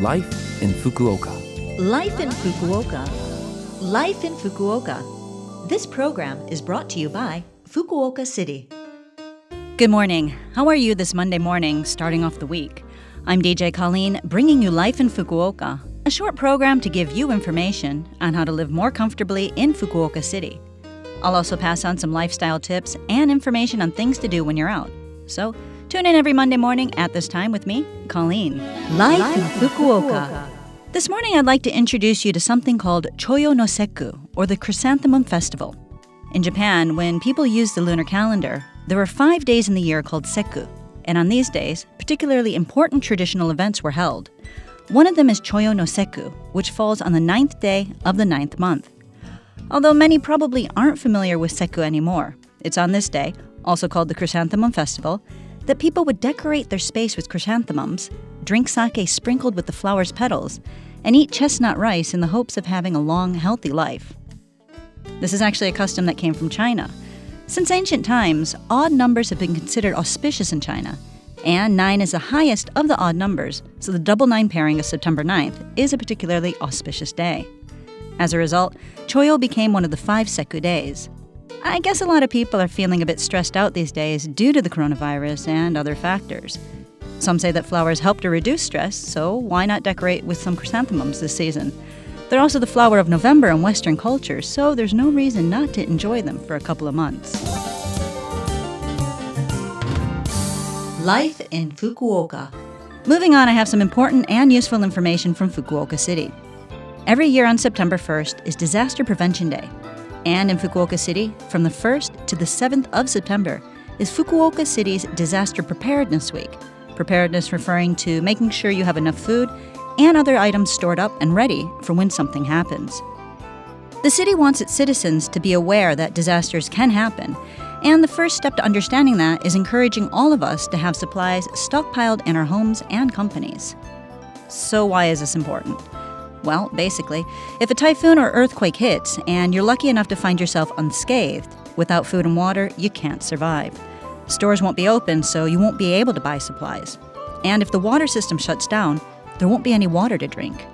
Life in Fukuoka. Life in Fukuoka. Life in Fukuoka. This program is brought to you by Fukuoka City. Good morning. How are you this Monday morning, starting off the week? I'm DJ Colleen, bringing you Life in Fukuoka, a short program to give you information on how to live more comfortably in Fukuoka City. I'll also pass on some lifestyle tips and information on things to do when you're out. So, tune in every Monday morning at this time with me, Colleen. Life, in Fukuoka. This morning, I'd like to introduce you to something called Choyo no Sekku, or the Chrysanthemum Festival. In Japan, when people use the lunar calendar, there are five days in the year called Sekku, and on these days, particularly important traditional events were held. One of them is Choyo no Sekku, which falls on the ninth day of the ninth month. Although many probably aren't familiar with Sekku anymore, it's on this day, also called the Chrysanthemum Festival, that people would decorate their space with chrysanthemums, drink sake sprinkled with the flower's petals, and eat chestnut rice in the hopes of having a long, healthy life. This is actually a custom that came from China. Since ancient times, odd numbers have been considered auspicious in China, and 9 is the highest of the odd numbers, so the double 9 pairing of September 9th is a particularly auspicious day. As a result, Choyo became one of the five Sekku days. I guess a lot of people are feeling a bit stressed out these days due to the coronavirus and other factors. Some say that flowers help to reduce stress, so why not decorate with some chrysanthemums this season? They're also the flower of November in Western culture, so there's no reason not to enjoy them for a couple of months. Life in Fukuoka. Moving on, I have some important and useful information from Fukuoka City. Every year on September 1st is Disaster Prevention Day. And in Fukuoka City, from the 1st to the 7th of September, is Fukuoka City's Disaster Preparedness Week. Preparedness referring to making sure you have enough food and other items stored up and ready for when something happens. The city wants its citizens to be aware that disasters can happen, and the first step to understanding that is encouraging all of us to have supplies stockpiled in our homes and companies. So, why is this important? Well, basically, if a typhoon or earthquake hits and you're lucky enough to find yourself unscathed, without food and water, you can't survive. Stores won't be open, so you won't be able to buy supplies. And if the water system shuts down, there won't be any water to drink.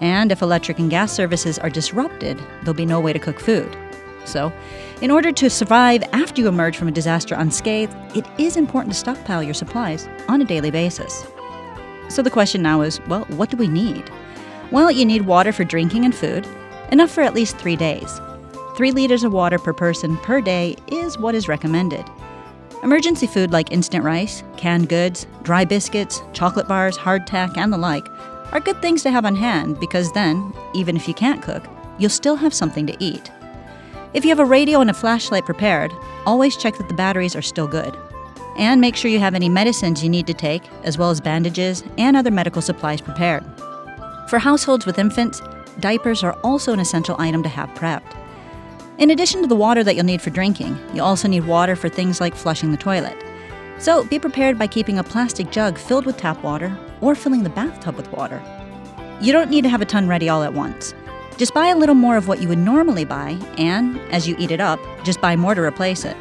And if electric and gas services are disrupted, there'll be no way to cook food. So, in order to survive after you emerge from a disaster unscathed, it is important to stockpile your supplies on a daily basis. So the question now is well, what do we need? Well, you need water for drinking and food, enough for at least three days. Three liters of water per person per day is what is recommended. Emergency food like instant rice, canned goods, dry biscuits, chocolate bars, hardtack, and the like are good things to have on hand because then, even if you can't cook, you'll still have something to eat. If you have a radio and a flashlight prepared, always check that the batteries are still good. And make sure you have any medicines you need to take, as well as bandages and other medical supplies prepared. For households with infants, diapers are also an essential item to have prepped. In addition to the water that you'll need for drinking, you also need water for things like flushing the toilet. So be prepared by keeping a plastic jug filled with tap water or filling the bathtub with water. You don't need to have a ton ready all at once. Just buy a little more of what you would normally buy, and as you eat it up, just buy more to replace it.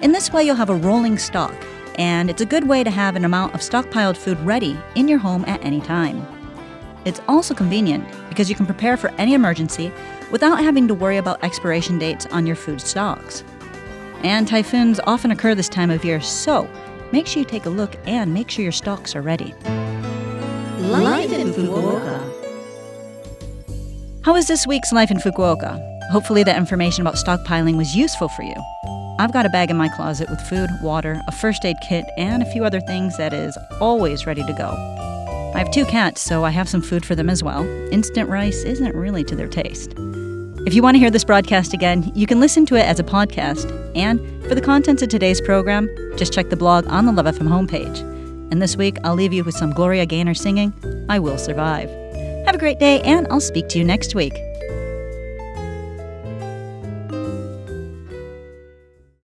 In this way, you'll have a rolling stock, and it's a good way to have an amount of stockpiled food ready in your home at any time. It's also convenient because you can prepare for any emergency without having to worry about expiration dates on your food stocks. And typhoons often occur this time of year, so make sure you take a look and make sure your stocks are ready. Life in Fukuoka. How was this week's life in Fukuoka? Hopefully, that information about stockpiling was useful for you. I've got a bag in my closet with food, water, a first aid kit, and a few other things that is always ready to go. I have two cats, so I have some food for them as well. Instant rice isn't really to their taste. If you want to hear this broadcast again, you can listen to it as a podcast. And for the contents of today's program, just check the blog on the Love FM homepage. And this week, I'll leave you with some Gloria Gaynor singing, I Will Survive. Have a great day, and I'll speak to you next week.